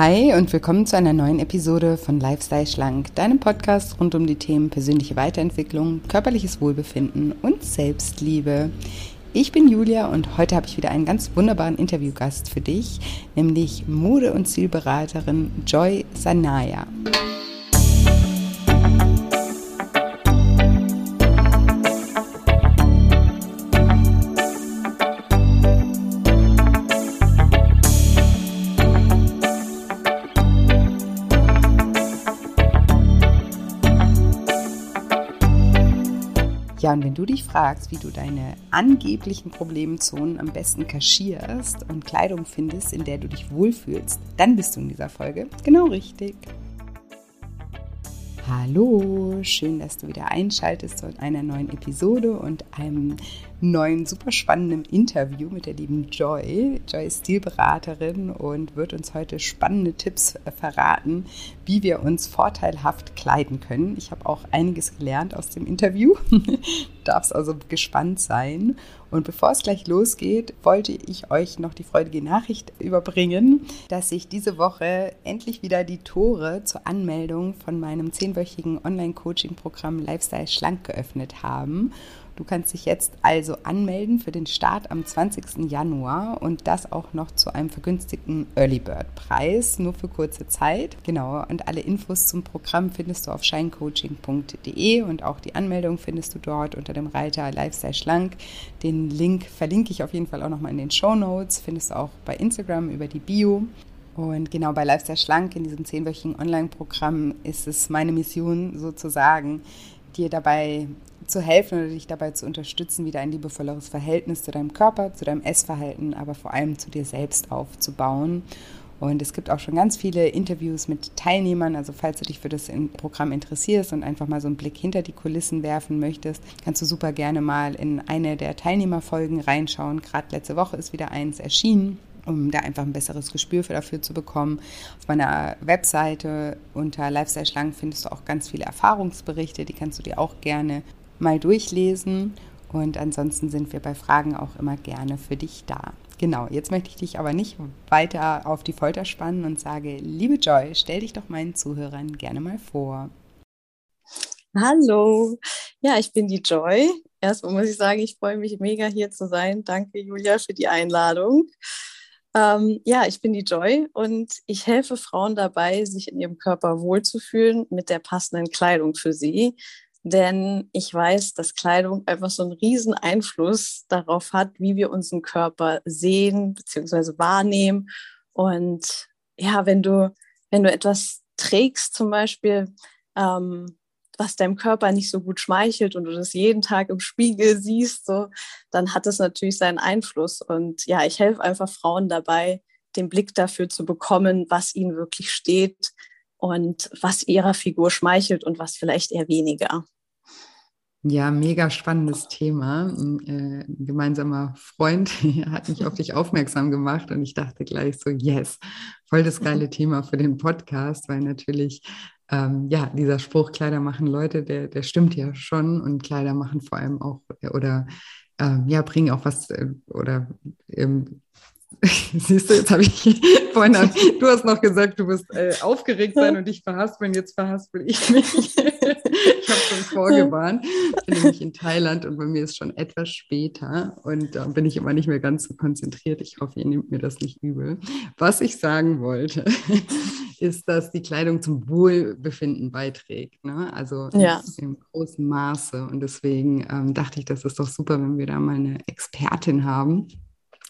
Hi und willkommen zu einer neuen Episode von Lifestyle Schlank, deinem Podcast rund um die Themen persönliche Weiterentwicklung, körperliches Wohlbefinden und Selbstliebe. Ich bin Julia und heute habe ich wieder einen ganz wunderbaren Interviewgast für dich, nämlich Mode- und Zielberaterin Joy Sanaya. Ja, und wenn du dich fragst, wie du deine angeblichen Problemzonen am besten kaschierst und Kleidung findest, in der du dich wohlfühlst, dann bist du in dieser Folge genau richtig. Hallo, schön, dass du wieder einschaltest zu einer neuen Episode und einem neuen super spannenden Interview mit der lieben Joy. Joy ist Stilberaterin und wird uns heute spannende Tipps verraten, wie wir uns vorteilhaft kleiden können. Ich habe auch einiges gelernt aus dem Interview. Darfst also gespannt sein. Und bevor es gleich losgeht, wollte ich euch noch die freudige Nachricht überbringen, dass sich diese Woche endlich wieder die Tore zur Anmeldung von meinem zehnwöchigen Online-Coaching-Programm Lifestyle Schlank geöffnet haben. Du kannst dich jetzt also anmelden für den Start am 20. Januar und das auch noch zu einem vergünstigten Early Bird Preis, nur für kurze Zeit. Genau, und alle Infos zum Programm findest du auf shinecoaching.de und auch die Anmeldung findest du dort unter dem Reiter Lifestyle Schlank. Den Link verlinke ich auf jeden Fall auch nochmal in den Show Notes, findest du auch bei Instagram über die Bio. Und genau bei Lifestyle Schlank in diesem zehnwöchigen Online-Programm ist es meine Mission sozusagen, dir dabei zu helfen oder dich dabei zu unterstützen, wieder ein liebevolleres Verhältnis zu deinem Körper, zu deinem Essverhalten, aber vor allem zu dir selbst aufzubauen. Und es gibt auch schon ganz viele Interviews mit Teilnehmern. Also falls du dich für das Programm interessierst und einfach mal so einen Blick hinter die Kulissen werfen möchtest, kannst du super gerne mal in eine der Teilnehmerfolgen reinschauen. Gerade letzte Woche ist wieder eins erschienen um da einfach ein besseres Gespür für dafür zu bekommen. Auf meiner Webseite unter Lifestyle Schlangen findest du auch ganz viele Erfahrungsberichte, die kannst du dir auch gerne mal durchlesen. Und ansonsten sind wir bei Fragen auch immer gerne für dich da. Genau, jetzt möchte ich dich aber nicht weiter auf die Folter spannen und sage, liebe Joy, stell dich doch meinen Zuhörern gerne mal vor. Hallo, ja, ich bin die Joy. Erstmal muss ich sagen, ich freue mich mega hier zu sein. Danke, Julia, für die Einladung. Ähm, ja, ich bin die Joy und ich helfe Frauen dabei, sich in ihrem Körper wohlzufühlen mit der passenden Kleidung für sie denn ich weiß, dass Kleidung einfach so einen riesen Einfluss darauf hat, wie wir unseren Körper sehen bzw. wahrnehmen. Und ja, wenn du, wenn du etwas trägst, zum Beispiel, ähm, was deinem Körper nicht so gut schmeichelt und du das jeden Tag im Spiegel siehst, so, dann hat das natürlich seinen Einfluss. Und ja, ich helfe einfach Frauen dabei, den Blick dafür zu bekommen, was ihnen wirklich steht und was ihrer Figur schmeichelt und was vielleicht eher weniger. Ja, mega spannendes Thema. Ein, äh, ein gemeinsamer Freund hat mich auf dich aufmerksam gemacht und ich dachte gleich so, yes, voll das geile Thema für den Podcast, weil natürlich, ähm, ja, dieser Spruch, Kleider machen Leute, der, der stimmt ja schon und Kleider machen vor allem auch oder ähm, ja, bringen auch was äh, oder ähm, Siehst du, jetzt habe ich vorhin, du hast noch gesagt, du wirst äh, aufgeregt sein und dich verhaspeln, jetzt verhaspel ich mich. ich habe schon vorgewarnt. Ich bin nämlich in Thailand und bei mir ist schon etwas später und da bin ich immer nicht mehr ganz so konzentriert. Ich hoffe, ihr nehmt mir das nicht übel. Was ich sagen wollte, ist, dass die Kleidung zum Wohlbefinden beiträgt. Ne? Also ja. im großen Maße. Und deswegen ähm, dachte ich, das ist doch super, wenn wir da mal eine Expertin haben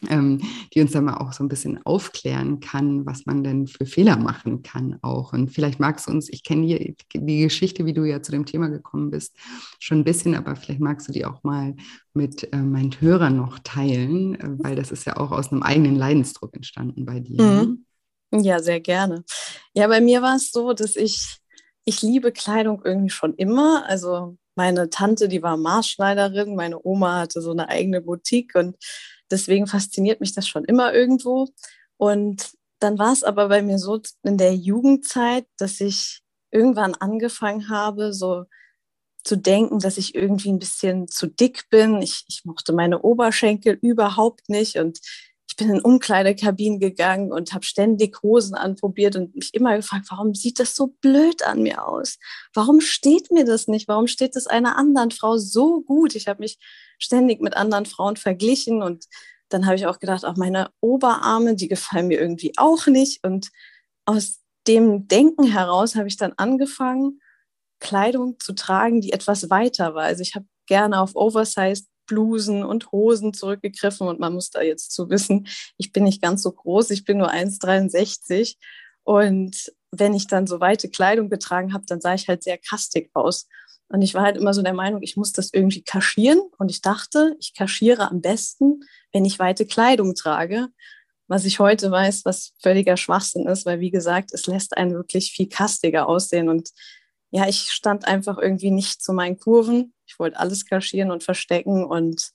die uns dann mal auch so ein bisschen aufklären kann, was man denn für Fehler machen kann auch. Und vielleicht magst du uns, ich kenne die, die Geschichte, wie du ja zu dem Thema gekommen bist, schon ein bisschen, aber vielleicht magst du die auch mal mit äh, meinen Hörern noch teilen, äh, weil das ist ja auch aus einem eigenen Leidensdruck entstanden bei dir. Mhm. Ja, sehr gerne. Ja, bei mir war es so, dass ich, ich liebe Kleidung irgendwie schon immer. Also meine Tante, die war Maßschneiderin, meine Oma hatte so eine eigene Boutique und Deswegen fasziniert mich das schon immer irgendwo. Und dann war es aber bei mir so in der Jugendzeit, dass ich irgendwann angefangen habe, so zu denken, dass ich irgendwie ein bisschen zu dick bin. Ich, ich mochte meine Oberschenkel überhaupt nicht und bin in Umkleidekabinen gegangen und habe ständig Hosen anprobiert und mich immer gefragt, warum sieht das so blöd an mir aus? Warum steht mir das nicht? Warum steht es einer anderen Frau so gut? Ich habe mich ständig mit anderen Frauen verglichen und dann habe ich auch gedacht, auch meine Oberarme, die gefallen mir irgendwie auch nicht. Und aus dem Denken heraus habe ich dann angefangen, Kleidung zu tragen, die etwas weiter war. Also ich habe gerne auf Oversized Blusen und Hosen zurückgegriffen und man muss da jetzt zu wissen, ich bin nicht ganz so groß, ich bin nur 1,63 und wenn ich dann so weite Kleidung getragen habe, dann sah ich halt sehr kastig aus. Und ich war halt immer so der Meinung, ich muss das irgendwie kaschieren. Und ich dachte, ich kaschiere am besten, wenn ich weite Kleidung trage. Was ich heute weiß, was völliger Schwachsinn ist, weil wie gesagt, es lässt einen wirklich viel kastiger aussehen. Und ja, ich stand einfach irgendwie nicht zu meinen Kurven. Ich wollte alles kaschieren und verstecken. Und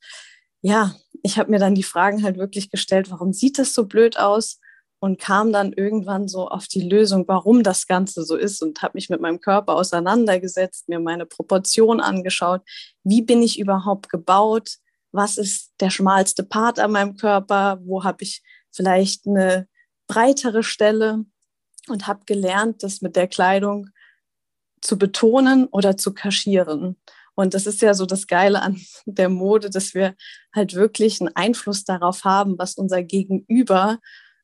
ja, ich habe mir dann die Fragen halt wirklich gestellt, warum sieht das so blöd aus? Und kam dann irgendwann so auf die Lösung, warum das Ganze so ist und habe mich mit meinem Körper auseinandergesetzt, mir meine Proportion angeschaut. Wie bin ich überhaupt gebaut? Was ist der schmalste Part an meinem Körper? Wo habe ich vielleicht eine breitere Stelle? Und habe gelernt, das mit der Kleidung zu betonen oder zu kaschieren. Und das ist ja so das Geile an der Mode, dass wir halt wirklich einen Einfluss darauf haben, was unser Gegenüber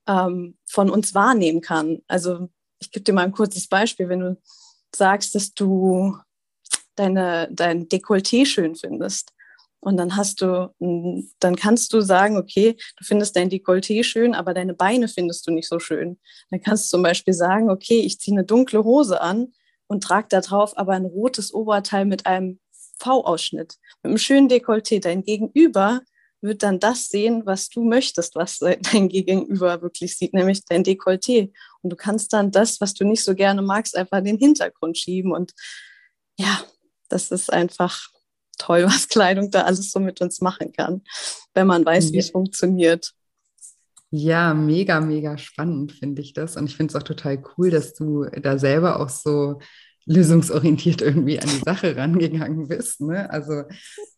ähm, von uns wahrnehmen kann. Also ich gebe dir mal ein kurzes Beispiel. Wenn du sagst, dass du deine, dein Dekolleté schön findest, und dann hast du, dann kannst du sagen, okay, du findest dein Dekolleté schön, aber deine Beine findest du nicht so schön. Dann kannst du zum Beispiel sagen, okay, ich ziehe eine dunkle Hose an und trage da drauf aber ein rotes Oberteil mit einem V-Ausschnitt, mit einem schönen Dekolleté. Dein Gegenüber wird dann das sehen, was du möchtest, was dein Gegenüber wirklich sieht, nämlich dein Dekolleté. Und du kannst dann das, was du nicht so gerne magst, einfach in den Hintergrund schieben. Und ja, das ist einfach toll, was Kleidung da alles so mit uns machen kann, wenn man weiß, wie es funktioniert. Ja, mega, mega spannend finde ich das. Und ich finde es auch total cool, dass du da selber auch so lösungsorientiert irgendwie an die Sache rangegangen bist. Ne? Also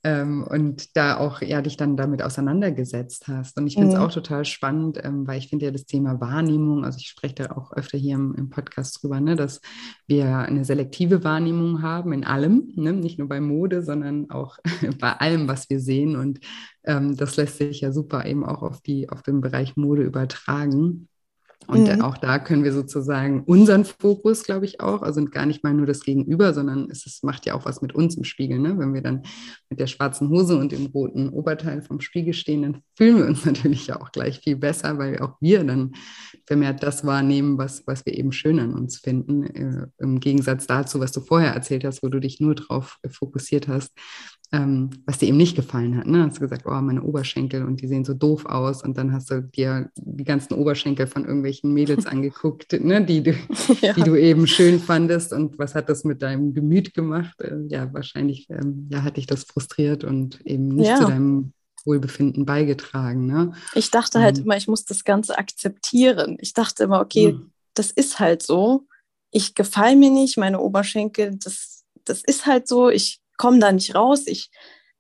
ähm, und da auch ja dich dann damit auseinandergesetzt hast. Und ich finde es mhm. auch total spannend, ähm, weil ich finde ja das Thema Wahrnehmung, also ich spreche da auch öfter hier im, im, Podcast drüber, ne, dass wir eine selektive Wahrnehmung haben in allem, ne? nicht nur bei Mode, sondern auch bei allem, was wir sehen. Und ähm, das lässt sich ja super eben auch auf die auf den Bereich Mode übertragen. Und mhm. auch da können wir sozusagen unseren Fokus, glaube ich, auch, also gar nicht mal nur das Gegenüber, sondern es ist, macht ja auch was mit uns im Spiegel. Ne? Wenn wir dann mit der schwarzen Hose und dem roten Oberteil vom Spiegel stehen, dann fühlen wir uns natürlich ja auch gleich viel besser, weil auch wir dann vermehrt das wahrnehmen, was, was wir eben schön an uns finden. Äh, Im Gegensatz dazu, was du vorher erzählt hast, wo du dich nur drauf fokussiert hast, ähm, was dir eben nicht gefallen hat. Ne? Hast du gesagt, oh, meine Oberschenkel und die sehen so doof aus. Und dann hast du dir die ganzen Oberschenkel von irgendwelchen Mädels angeguckt, ne? die, du, ja. die du eben schön fandest. Und was hat das mit deinem Gemüt gemacht? Äh, ja, wahrscheinlich ähm, ja, hat dich das frustriert und eben nicht ja. zu deinem Wohlbefinden beigetragen. Ne? Ich dachte halt ähm, immer, ich muss das Ganze akzeptieren. Ich dachte immer, okay, mhm. das ist halt so. Ich gefalle mir nicht, meine Oberschenkel, das, das ist halt so. Ich komme da nicht raus. Ich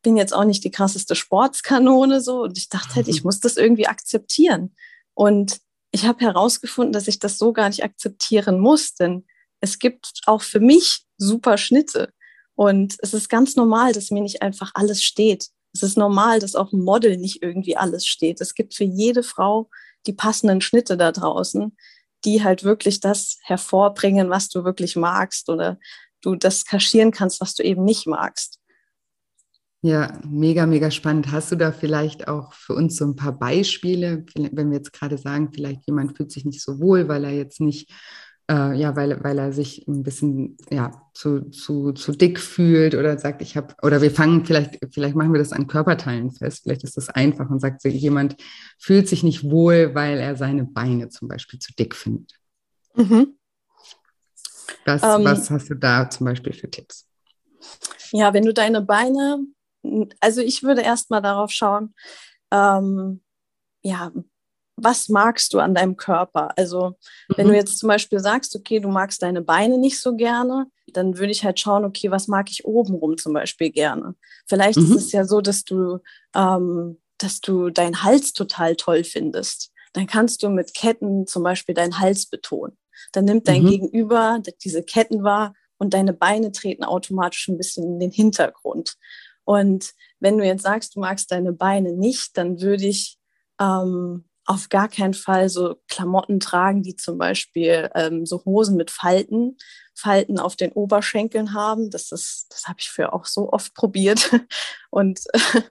bin jetzt auch nicht die krasseste Sportskanone so und ich dachte halt, ich muss das irgendwie akzeptieren. Und ich habe herausgefunden, dass ich das so gar nicht akzeptieren muss, denn es gibt auch für mich super Schnitte. Und es ist ganz normal, dass mir nicht einfach alles steht. Es ist normal, dass auch ein Model nicht irgendwie alles steht. Es gibt für jede Frau die passenden Schnitte da draußen, die halt wirklich das hervorbringen, was du wirklich magst oder du das kaschieren kannst, was du eben nicht magst. Ja, mega, mega spannend. Hast du da vielleicht auch für uns so ein paar Beispiele, wenn wir jetzt gerade sagen, vielleicht jemand fühlt sich nicht so wohl, weil er jetzt nicht, äh, ja, weil, weil er sich ein bisschen ja, zu, zu, zu dick fühlt oder sagt, ich habe, oder wir fangen vielleicht, vielleicht machen wir das an Körperteilen fest, vielleicht ist das einfach und sagt, jemand fühlt sich nicht wohl, weil er seine Beine zum Beispiel zu dick findet. Mhm. Was, ähm, was hast du da zum Beispiel für Tipps? Ja, wenn du deine Beine, also ich würde erstmal darauf schauen, ähm, ja, was magst du an deinem Körper? Also, mhm. wenn du mhm. jetzt zum Beispiel sagst, okay, du magst deine Beine nicht so gerne, dann würde ich halt schauen, okay, was mag ich obenrum zum Beispiel gerne? Vielleicht mhm. ist es ja so, dass du ähm, dass du deinen Hals total toll findest, dann kannst du mit Ketten zum Beispiel deinen Hals betonen. Dann nimmt dein mhm. Gegenüber diese Ketten wahr und deine Beine treten automatisch ein bisschen in den Hintergrund. Und wenn du jetzt sagst, du magst deine Beine nicht, dann würde ich ähm, auf gar keinen Fall so Klamotten tragen, die zum Beispiel ähm, so Hosen mit Falten, Falten auf den Oberschenkeln haben. Das ist, das habe ich für auch so oft probiert und äh,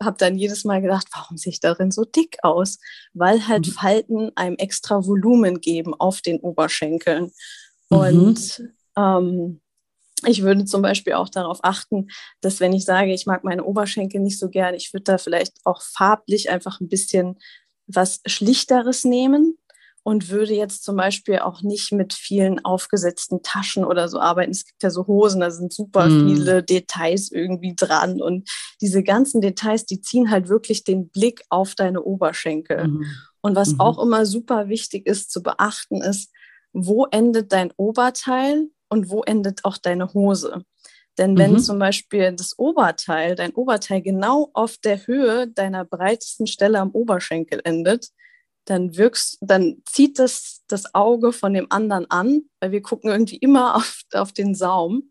habe dann jedes Mal gedacht, warum sehe ich darin so dick aus? Weil halt mhm. Falten einem extra Volumen geben auf den Oberschenkeln. Mhm. Und ähm, ich würde zum Beispiel auch darauf achten, dass wenn ich sage, ich mag meine Oberschenkel nicht so gern, ich würde da vielleicht auch farblich einfach ein bisschen was Schlichteres nehmen und würde jetzt zum Beispiel auch nicht mit vielen aufgesetzten Taschen oder so arbeiten. Es gibt ja so Hosen, da sind super mm. viele Details irgendwie dran und diese ganzen Details, die ziehen halt wirklich den Blick auf deine Oberschenkel. Mm. Und was mm auch immer super wichtig ist zu beachten, ist, wo endet dein Oberteil und wo endet auch deine Hose. Denn wenn mhm. zum Beispiel das Oberteil, dein Oberteil genau auf der Höhe deiner breitesten Stelle am Oberschenkel endet, dann wirkst, dann zieht das das Auge von dem anderen an, weil wir gucken irgendwie immer auf, auf den Saum.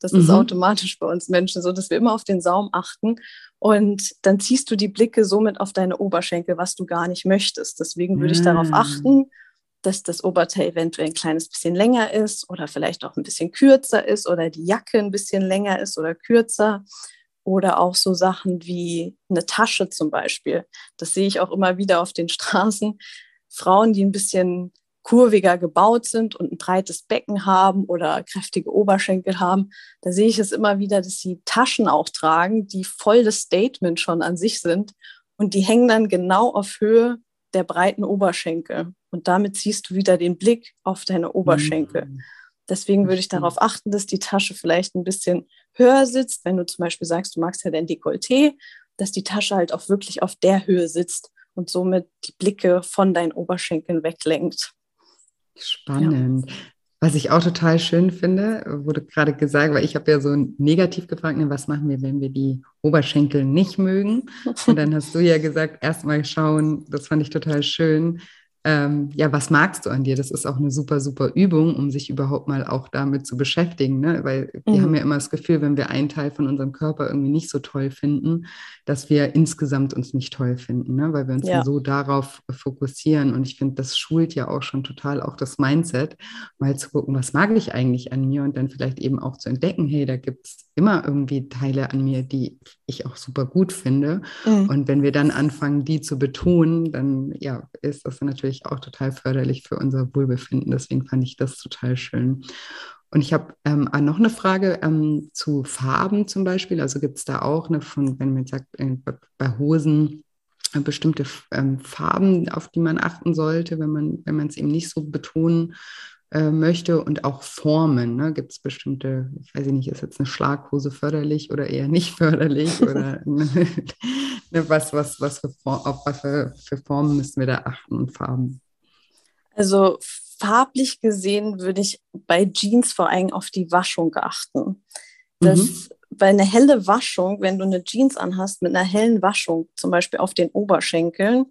Das mhm. ist automatisch bei uns Menschen so, dass wir immer auf den Saum achten. Und dann ziehst du die Blicke somit auf deine Oberschenkel, was du gar nicht möchtest. Deswegen würde ich mhm. darauf achten, dass das Oberteil eventuell ein kleines bisschen länger ist oder vielleicht auch ein bisschen kürzer ist oder die Jacke ein bisschen länger ist oder kürzer. Oder auch so Sachen wie eine Tasche zum Beispiel. Das sehe ich auch immer wieder auf den Straßen. Frauen, die ein bisschen kurviger gebaut sind und ein breites Becken haben oder kräftige Oberschenkel haben, da sehe ich es immer wieder, dass sie Taschen auch tragen, die voll das Statement schon an sich sind und die hängen dann genau auf Höhe der breiten Oberschenkel. Und damit ziehst du wieder den Blick auf deine Oberschenkel. Mhm. Deswegen würde ich darauf achten, dass die Tasche vielleicht ein bisschen höher sitzt. Wenn du zum Beispiel sagst, du magst ja dein Dekolleté, dass die Tasche halt auch wirklich auf der Höhe sitzt und somit die Blicke von deinen Oberschenkeln weglenkt. Spannend. Ja. Was ich auch total schön finde, wurde gerade gesagt, weil ich habe ja so negativ gefragt, ne, was machen wir, wenn wir die Oberschenkel nicht mögen? Und dann hast du ja gesagt, erstmal schauen, das fand ich total schön, ähm, ja, was magst du an dir? Das ist auch eine super, super Übung, um sich überhaupt mal auch damit zu beschäftigen, ne? weil wir mhm. haben ja immer das Gefühl, wenn wir einen Teil von unserem Körper irgendwie nicht so toll finden, dass wir insgesamt uns nicht toll finden, ne? weil wir uns ja. so darauf fokussieren. Und ich finde, das schult ja auch schon total auch das Mindset, mal zu gucken, was mag ich eigentlich an mir und dann vielleicht eben auch zu entdecken, hey, da gibt es immer irgendwie Teile an mir, die ich auch super gut finde. Mhm. Und wenn wir dann anfangen, die zu betonen, dann ja, ist das natürlich auch total förderlich für unser Wohlbefinden. Deswegen fand ich das total schön. Und ich habe ähm, noch eine Frage ähm, zu Farben zum Beispiel. Also gibt es da auch eine von, wenn man sagt, äh, bei Hosen äh, bestimmte ähm, Farben, auf die man achten sollte, wenn man wenn man es eben nicht so betonen äh, möchte und auch Formen. Ne? Gibt es bestimmte, ich weiß nicht, ist jetzt eine Schlaghose förderlich oder eher nicht förderlich oder ne, was, was, was für, auf was für, für Formen müssen wir da achten und Farben? Also farblich gesehen würde ich bei Jeans vor allem auf die Waschung achten. Das, mhm. Bei einer helle Waschung, wenn du eine Jeans anhast mit einer hellen Waschung, zum Beispiel auf den Oberschenkeln,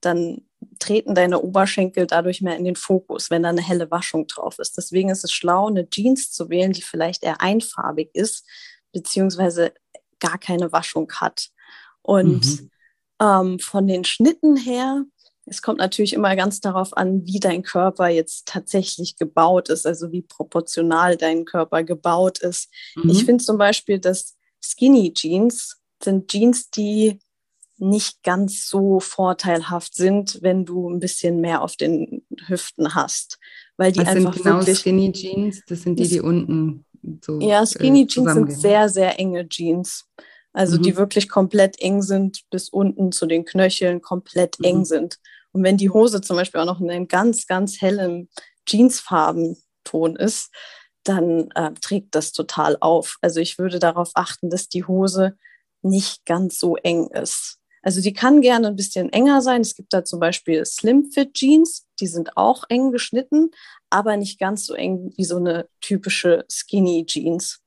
dann treten deine Oberschenkel dadurch mehr in den Fokus, wenn da eine helle Waschung drauf ist. Deswegen ist es schlau, eine Jeans zu wählen, die vielleicht eher einfarbig ist, beziehungsweise gar keine Waschung hat. Und mhm. ähm, von den Schnitten her, es kommt natürlich immer ganz darauf an, wie dein Körper jetzt tatsächlich gebaut ist, also wie proportional dein Körper gebaut ist. Mhm. Ich finde zum Beispiel, dass Skinny Jeans sind Jeans, die nicht ganz so vorteilhaft sind, wenn du ein bisschen mehr auf den Hüften hast. Weil die das einfach sind genau wirklich, Skinny Jeans, das sind die, die unten so. Ja, äh, Skinny Jeans sind sehr, sehr enge Jeans. Also mhm. die wirklich komplett eng sind, bis unten zu den Knöcheln komplett mhm. eng sind. Und wenn die Hose zum Beispiel auch noch in einem ganz, ganz hellen Jeansfarbenton ist, dann äh, trägt das total auf. Also ich würde darauf achten, dass die Hose nicht ganz so eng ist. Also die kann gerne ein bisschen enger sein. Es gibt da zum Beispiel Slim Fit Jeans, die sind auch eng geschnitten, aber nicht ganz so eng wie so eine typische Skinny Jeans.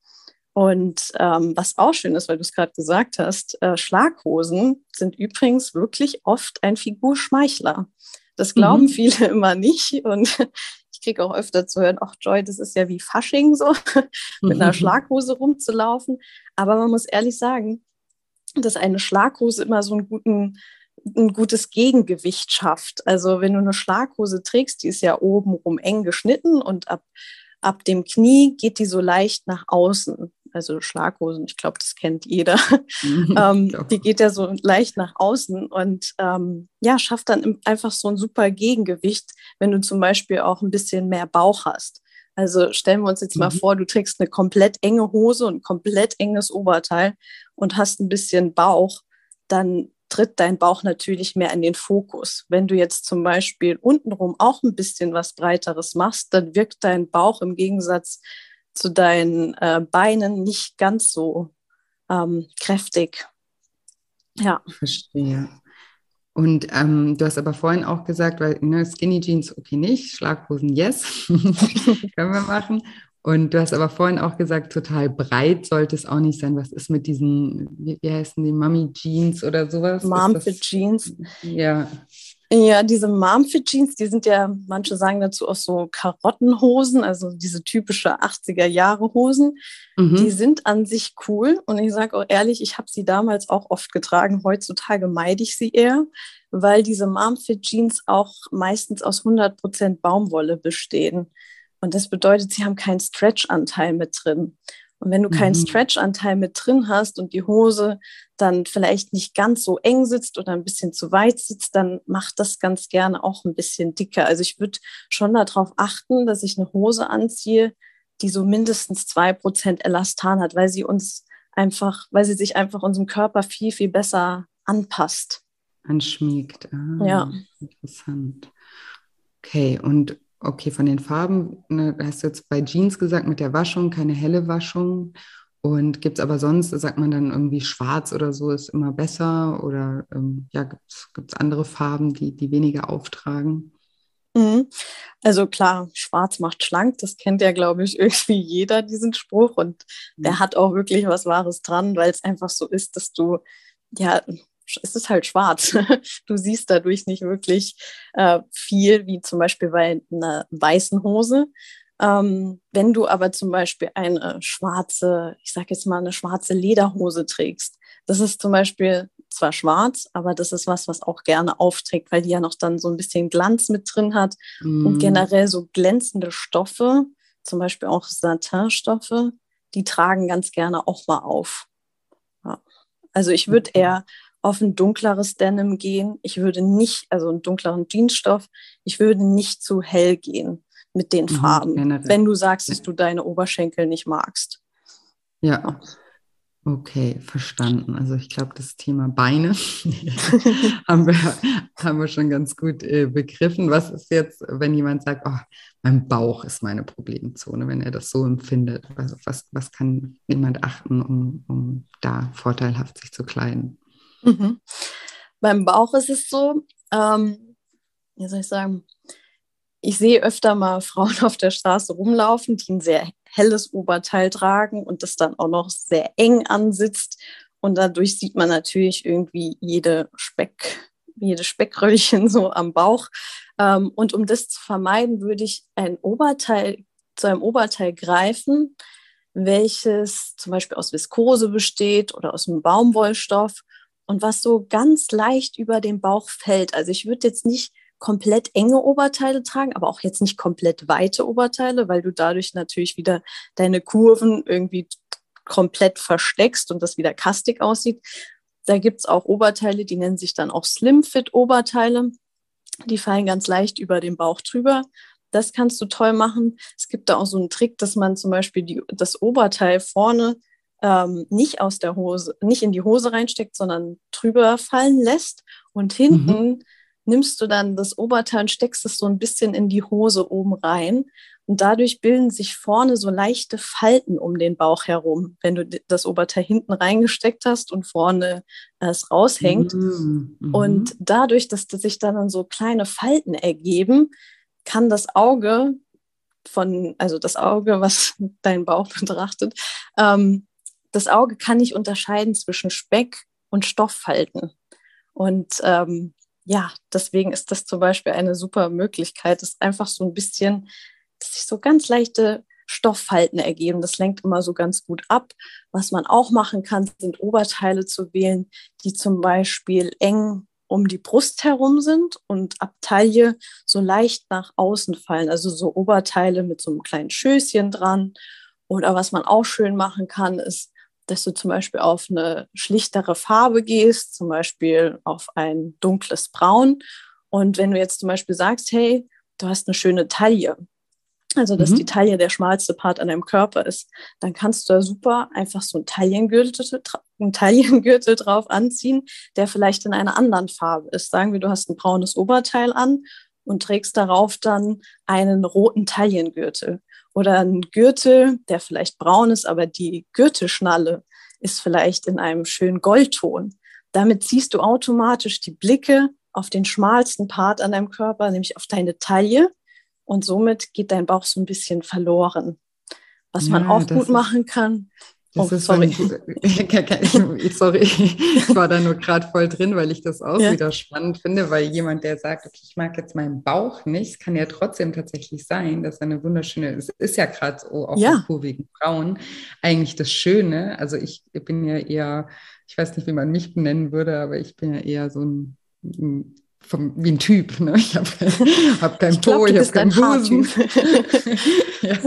Und ähm, was auch schön ist, weil du es gerade gesagt hast, äh, Schlaghosen sind übrigens wirklich oft ein Figurschmeichler. Das glauben mhm. viele immer nicht. Und ich kriege auch öfter zu hören, ach Joy, das ist ja wie Fasching so, mit einer Schlaghose rumzulaufen. Aber man muss ehrlich sagen, dass eine Schlaghose immer so einen guten ein gutes Gegengewicht schafft. Also wenn du eine Schlaghose trägst, die ist ja obenrum eng geschnitten und ab, ab dem Knie geht die so leicht nach außen. Also Schlaghosen, ich glaube, das kennt jeder. Mhm, ähm, die geht ja so leicht nach außen und ähm, ja, schafft dann einfach so ein super Gegengewicht, wenn du zum Beispiel auch ein bisschen mehr Bauch hast. Also stellen wir uns jetzt mal mhm. vor, du trägst eine komplett enge Hose und ein komplett enges Oberteil und hast ein bisschen Bauch, dann tritt dein Bauch natürlich mehr in den Fokus. Wenn du jetzt zum Beispiel untenrum auch ein bisschen was Breiteres machst, dann wirkt dein Bauch im Gegensatz zu deinen äh, Beinen nicht ganz so ähm, kräftig. Ja. Verstehe. Und ähm, du hast aber vorhin auch gesagt, weil ne, Skinny Jeans okay nicht, Schlaghosen yes, können wir machen. Und du hast aber vorhin auch gesagt, total breit sollte es auch nicht sein. Was ist mit diesen, wie, wie heißen die, Mummy Jeans oder sowas? Momfit Jeans. Ja. Ja, diese Momfit Jeans, die sind ja, manche sagen dazu auch so Karottenhosen, also diese typische 80er Jahre Hosen. Mhm. Die sind an sich cool und ich sage auch ehrlich, ich habe sie damals auch oft getragen. Heutzutage meide ich sie eher, weil diese Momfit Jeans auch meistens aus 100% Baumwolle bestehen. Und das bedeutet, sie haben keinen Stretch-Anteil mit drin. Und wenn du keinen mhm. Stretch-Anteil mit drin hast und die Hose dann vielleicht nicht ganz so eng sitzt oder ein bisschen zu weit sitzt, dann macht das ganz gerne auch ein bisschen dicker. Also ich würde schon darauf achten, dass ich eine Hose anziehe, die so mindestens zwei Prozent Elastan hat, weil sie uns einfach, weil sie sich einfach unserem Körper viel, viel besser anpasst. Anschmiegt. Ah, ja. Interessant. Okay, und okay, von den Farben, ne, hast du jetzt bei Jeans gesagt, mit der Waschung, keine helle Waschung. Und gibt es aber sonst, sagt man dann irgendwie schwarz oder so ist immer besser? Oder ähm, ja, gibt es andere Farben, die, die weniger auftragen? Mhm. Also klar, schwarz macht schlank, das kennt ja, glaube ich, irgendwie jeder, diesen Spruch. Und der mhm. hat auch wirklich was Wahres dran, weil es einfach so ist, dass du ja es ist halt schwarz. Du siehst dadurch nicht wirklich äh, viel, wie zum Beispiel bei einer weißen Hose. Ähm, wenn du aber zum Beispiel eine schwarze, ich sage jetzt mal eine schwarze Lederhose trägst, das ist zum Beispiel zwar schwarz, aber das ist was, was auch gerne aufträgt, weil die ja noch dann so ein bisschen Glanz mit drin hat mm. und generell so glänzende Stoffe, zum Beispiel auch Satinstoffe, die tragen ganz gerne auch mal auf. Ja. Also ich würde eher auf ein dunkleres Denim gehen. Ich würde nicht, also einen dunkleren Jeansstoff, ich würde nicht zu hell gehen mit den mhm, Farben, generell. wenn du sagst, dass du deine Oberschenkel nicht magst. Ja. Okay, verstanden. Also ich glaube, das Thema Beine haben, wir, haben wir schon ganz gut äh, begriffen. Was ist jetzt, wenn jemand sagt, oh, mein Bauch ist meine Problemzone, wenn er das so empfindet? Also was, was kann jemand achten, um, um da vorteilhaft sich zu kleiden? Mhm. Beim Bauch ist es so, ähm, wie soll ich sagen, ich sehe öfter mal Frauen auf der Straße rumlaufen, die ein sehr helles Oberteil tragen und das dann auch noch sehr eng ansitzt. Und dadurch sieht man natürlich irgendwie jede Speck, jede Speckröllchen so am Bauch. Ähm, und um das zu vermeiden, würde ich ein Oberteil zu einem Oberteil greifen, welches zum Beispiel aus Viskose besteht oder aus einem Baumwollstoff und was so ganz leicht über den Bauch fällt. Also ich würde jetzt nicht komplett enge Oberteile tragen, aber auch jetzt nicht komplett weite Oberteile, weil du dadurch natürlich wieder deine Kurven irgendwie komplett versteckst und das wieder kastig aussieht. Da gibt es auch Oberteile, die nennen sich dann auch Slim-Fit-Oberteile. Die fallen ganz leicht über den Bauch drüber. Das kannst du toll machen. Es gibt da auch so einen Trick, dass man zum Beispiel die, das Oberteil vorne ähm, nicht aus der Hose, nicht in die Hose reinsteckt, sondern drüber fallen lässt. Und hinten mhm. nimmst du dann das Oberteil und steckst es so ein bisschen in die Hose oben rein. Und dadurch bilden sich vorne so leichte Falten um den Bauch herum, wenn du das Oberteil hinten reingesteckt hast und vorne es raushängt. Mhm. Und dadurch, dass sich dann so kleine Falten ergeben, kann das Auge von, also das Auge, was deinen Bauch betrachtet, ähm, das Auge kann nicht unterscheiden zwischen Speck und Stofffalten. Und ähm, ja, deswegen ist das zum Beispiel eine super Möglichkeit, das einfach so ein bisschen, dass sich so ganz leichte Stofffalten ergeben. Das lenkt immer so ganz gut ab. Was man auch machen kann, sind Oberteile zu wählen, die zum Beispiel eng um die Brust herum sind und ab Taille so leicht nach außen fallen. Also so Oberteile mit so einem kleinen Schößchen dran. Oder was man auch schön machen kann, ist, dass du zum Beispiel auf eine schlichtere Farbe gehst, zum Beispiel auf ein dunkles Braun. Und wenn du jetzt zum Beispiel sagst, hey, du hast eine schöne Taille, also dass mhm. die Taille der schmalste Part an deinem Körper ist, dann kannst du da super einfach so einen Taillengürtel, einen Taillengürtel drauf anziehen, der vielleicht in einer anderen Farbe ist. Sagen wir, du hast ein braunes Oberteil an und trägst darauf dann einen roten Taillengürtel oder einen Gürtel, der vielleicht braun ist, aber die Gürtelschnalle ist vielleicht in einem schönen Goldton. Damit ziehst du automatisch die Blicke auf den schmalsten Part an deinem Körper, nämlich auf deine Taille und somit geht dein Bauch so ein bisschen verloren. Was ja, man auch gut machen kann. Oh, sorry. Ein, sorry, ich war da nur gerade voll drin, weil ich das auch ja. wieder spannend finde, weil jemand, der sagt, okay, ich mag jetzt meinen Bauch nicht, es kann ja trotzdem tatsächlich sein, dass eine wunderschöne, es ist ja gerade so auch ja. kurvigen Frauen eigentlich das Schöne. Also ich bin ja eher, ich weiß nicht, wie man mich benennen würde, aber ich bin ja eher so ein, ein vom, wie ein Typ. Ne? Ich habe hab keinen Po, ich habe keinen Busen. ja,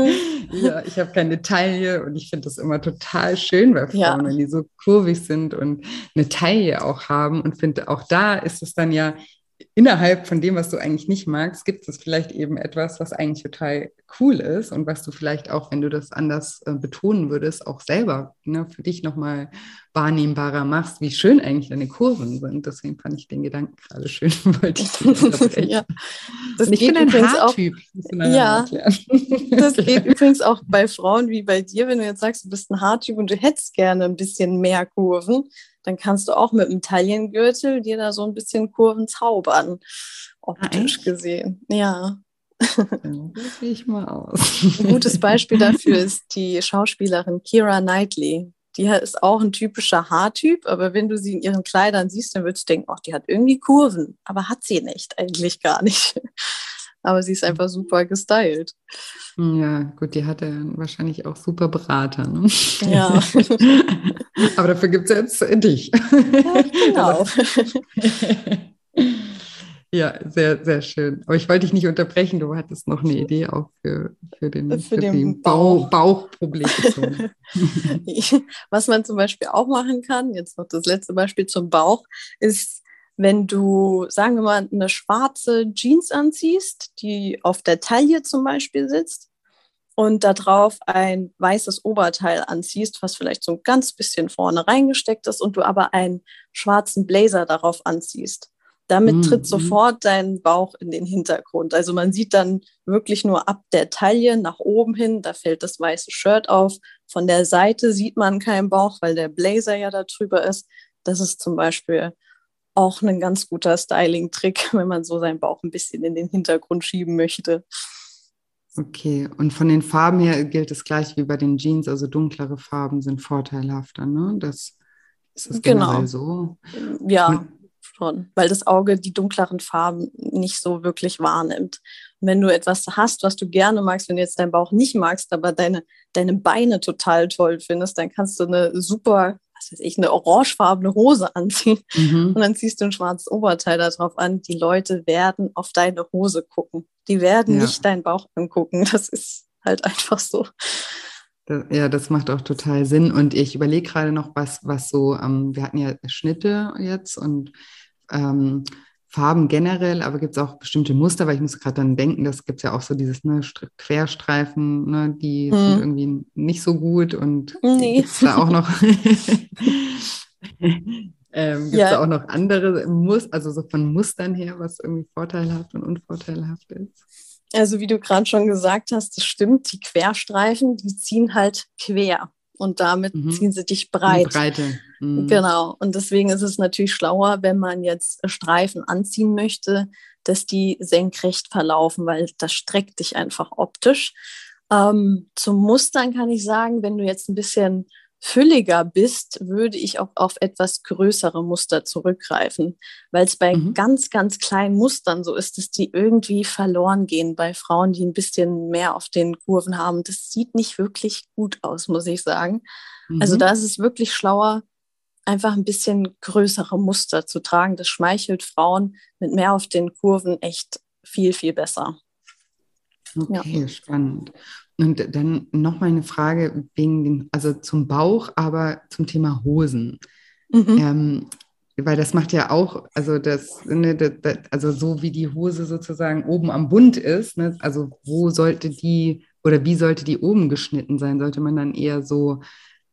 ja, ich habe keine Taille und ich finde das immer total schön bei Frauen, ja. wenn die so kurvig sind und eine Taille auch haben. Und finde auch da ist es dann ja innerhalb von dem, was du eigentlich nicht magst, gibt es vielleicht eben etwas, was eigentlich total cool ist und was du vielleicht auch, wenn du das anders äh, betonen würdest, auch selber ne, für dich nochmal wahrnehmbarer machst, wie schön eigentlich deine Kurven sind. Deswegen fand ich den Gedanken gerade schön, wollte ich ja. Das ich geht übrigens auch. Ja, das geht übrigens auch bei Frauen wie bei dir, wenn du jetzt sagst, du bist ein Haartyp und du hättest gerne ein bisschen mehr Kurven dann kannst du auch mit einem Taillengürtel dir da so ein bisschen Kurven zaubern, optisch ah, gesehen. Ja. Gehe ich mal aus. Ein gutes Beispiel dafür ist die Schauspielerin Kira Knightley. Die ist auch ein typischer Haartyp, aber wenn du sie in ihren Kleidern siehst, dann würdest du denken, ach, die hat irgendwie Kurven. Aber hat sie nicht, eigentlich gar nicht. Aber sie ist einfach super gestylt. Ja, gut, die hat ja wahrscheinlich auch super Berater. Ne? Ja. Aber dafür gibt es jetzt dich. Ja, genau. Ja, sehr, sehr schön. Aber ich wollte dich nicht unterbrechen. Du hattest noch eine Idee auch für, für den, für, für den Bauch. Bauchproblem. Was man zum Beispiel auch machen kann, jetzt noch das letzte Beispiel zum Bauch, ist wenn du, sagen wir mal, eine schwarze Jeans anziehst, die auf der Taille zum Beispiel sitzt und darauf ein weißes Oberteil anziehst, was vielleicht so ein ganz bisschen vorne reingesteckt ist und du aber einen schwarzen Blazer darauf anziehst. Damit mhm. tritt sofort dein Bauch in den Hintergrund. Also man sieht dann wirklich nur ab der Taille nach oben hin, da fällt das weiße Shirt auf. Von der Seite sieht man keinen Bauch, weil der Blazer ja da drüber ist. Das ist zum Beispiel auch ein ganz guter Styling-Trick, wenn man so seinen Bauch ein bisschen in den Hintergrund schieben möchte. Okay, und von den Farben her gilt es gleich wie bei den Jeans, also dunklere Farben sind vorteilhafter, ne? Das ist das genau. so. Ja, und, schon, weil das Auge die dunkleren Farben nicht so wirklich wahrnimmt. Und wenn du etwas hast, was du gerne magst, wenn du jetzt deinen Bauch nicht magst, aber deine, deine Beine total toll findest, dann kannst du eine super was weiß ich, eine orangefarbene Hose anziehen mhm. und dann ziehst du ein schwarzes Oberteil darauf an. Die Leute werden auf deine Hose gucken. Die werden ja. nicht deinen Bauch angucken. Das ist halt einfach so. Ja, das macht auch total Sinn. Und ich überlege gerade noch, was, was so, ähm, wir hatten ja Schnitte jetzt und ähm, Farben generell, aber gibt es auch bestimmte Muster, weil ich muss gerade dann denken, das gibt es ja auch so dieses ne, Querstreifen, ne, die hm. sind irgendwie nicht so gut und nee. gibt es da auch noch ähm, gibt es ja. da auch noch andere Muster, also so von Mustern her, was irgendwie vorteilhaft und unvorteilhaft ist? Also wie du gerade schon gesagt hast, das stimmt, die Querstreifen, die ziehen halt quer und damit mhm. ziehen sie dich breit. Breite. Mhm. Genau. Und deswegen ist es natürlich schlauer, wenn man jetzt Streifen anziehen möchte, dass die senkrecht verlaufen, weil das streckt dich einfach optisch. Ähm, zum Mustern kann ich sagen, wenn du jetzt ein bisschen fülliger bist, würde ich auch auf etwas größere Muster zurückgreifen, weil es bei mhm. ganz, ganz kleinen Mustern so ist, dass die irgendwie verloren gehen bei Frauen, die ein bisschen mehr auf den Kurven haben. Das sieht nicht wirklich gut aus, muss ich sagen. Also mhm. Also da ist es wirklich schlauer, einfach ein bisschen größere Muster zu tragen. Das schmeichelt Frauen mit mehr auf den Kurven echt viel, viel besser. Okay, ja. spannend. Und dann noch mal eine Frage wegen dem, also zum Bauch, aber zum Thema Hosen. Mhm. Ähm, weil das macht ja auch, also das, ne, das, also so wie die Hose sozusagen oben am Bund ist, ne, also wo sollte die oder wie sollte die oben geschnitten sein? Sollte man dann eher so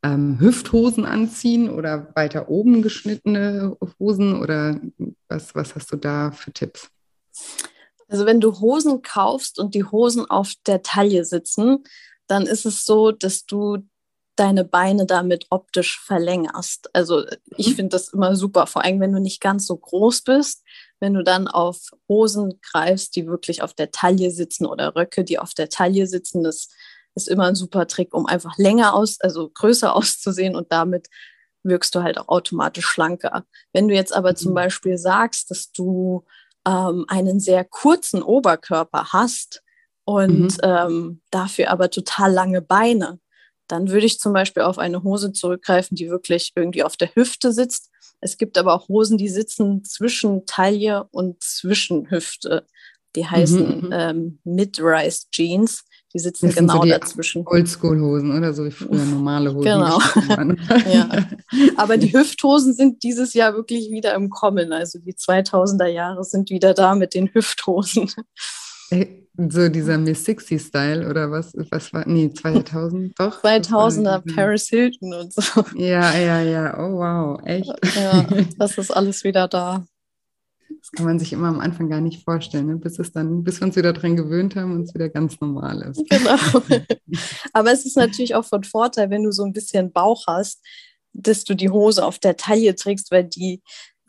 ähm, Hüfthosen anziehen oder weiter oben geschnittene Hosen oder was, was hast du da für Tipps? Also wenn du Hosen kaufst und die Hosen auf der Taille sitzen, dann ist es so, dass du deine Beine damit optisch verlängerst. Also ich mhm. finde das immer super, vor allem wenn du nicht ganz so groß bist, wenn du dann auf Hosen greifst, die wirklich auf der Taille sitzen oder Röcke, die auf der Taille sitzen, das ist immer ein super Trick, um einfach länger aus, also größer auszusehen und damit wirkst du halt auch automatisch schlanker. Wenn du jetzt aber zum mhm. Beispiel sagst, dass du ähm, einen sehr kurzen Oberkörper hast und mhm. ähm, dafür aber total lange Beine, dann würde ich zum Beispiel auf eine Hose zurückgreifen, die wirklich irgendwie auf der Hüfte sitzt. Es gibt aber auch Hosen, die sitzen zwischen Taille und zwischen Hüfte. Die heißen mhm, mhm. ähm, Mid-Rise Jeans. Die sitzen genau so dazwischen. Oldschool-Hosen oder so wie früher normale Hosen. Genau. ja. Aber die Hüfthosen sind dieses Jahr wirklich wieder im Kommen. Also die 2000er Jahre sind wieder da mit den Hüfthosen. So dieser Miss 60 Style oder was? Was war? Nee, 2000 doch. 2000er Paris Hilton und so. Ja, ja, ja. Oh wow, echt. Ja, das ist alles wieder da. Das kann man sich immer am Anfang gar nicht vorstellen, ne? bis es dann, bis wir uns wieder dran gewöhnt haben und es wieder ganz normal ist. Genau. Aber es ist natürlich auch von Vorteil, wenn du so ein bisschen Bauch hast, dass du die Hose auf der Taille trägst, weil die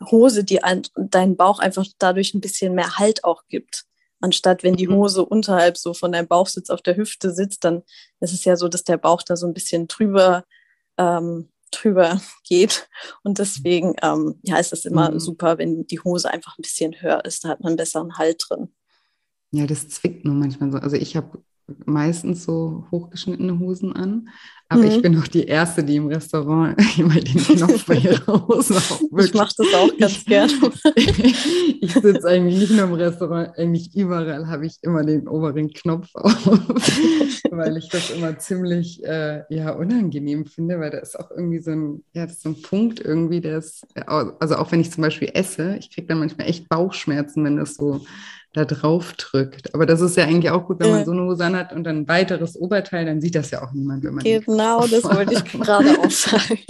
Hose die an deinen Bauch einfach dadurch ein bisschen mehr Halt auch gibt. Anstatt wenn die mhm. Hose unterhalb so von deinem Bauchsitz auf der Hüfte sitzt, dann ist es ja so, dass der Bauch da so ein bisschen drüber ähm, drüber geht. Und deswegen ähm, ja, ist es immer mhm. super, wenn die Hose einfach ein bisschen höher ist. Da hat man einen besseren Halt drin. Ja, das zwickt nur manchmal so. Also ich habe meistens so hochgeschnittene Hosen an. Aber mhm. ich bin auch die Erste, die im Restaurant immer den Knopf bei ihrer Hose Ich mache das auch ganz gerne. ich sitze eigentlich nicht nur im Restaurant, eigentlich überall habe ich immer den oberen Knopf auf, weil ich das immer ziemlich äh, ja, unangenehm finde, weil da ist auch irgendwie so ein, ja, das so ein Punkt irgendwie, der ist, also auch wenn ich zum Beispiel esse, ich kriege dann manchmal echt Bauchschmerzen, wenn das so da drauf drückt. Aber das ist ja eigentlich auch gut, wenn man so eine Hose hat und dann ein weiteres Oberteil, dann sieht das ja auch niemand, wenn man Genau, das wollte ich gerade auch sagen.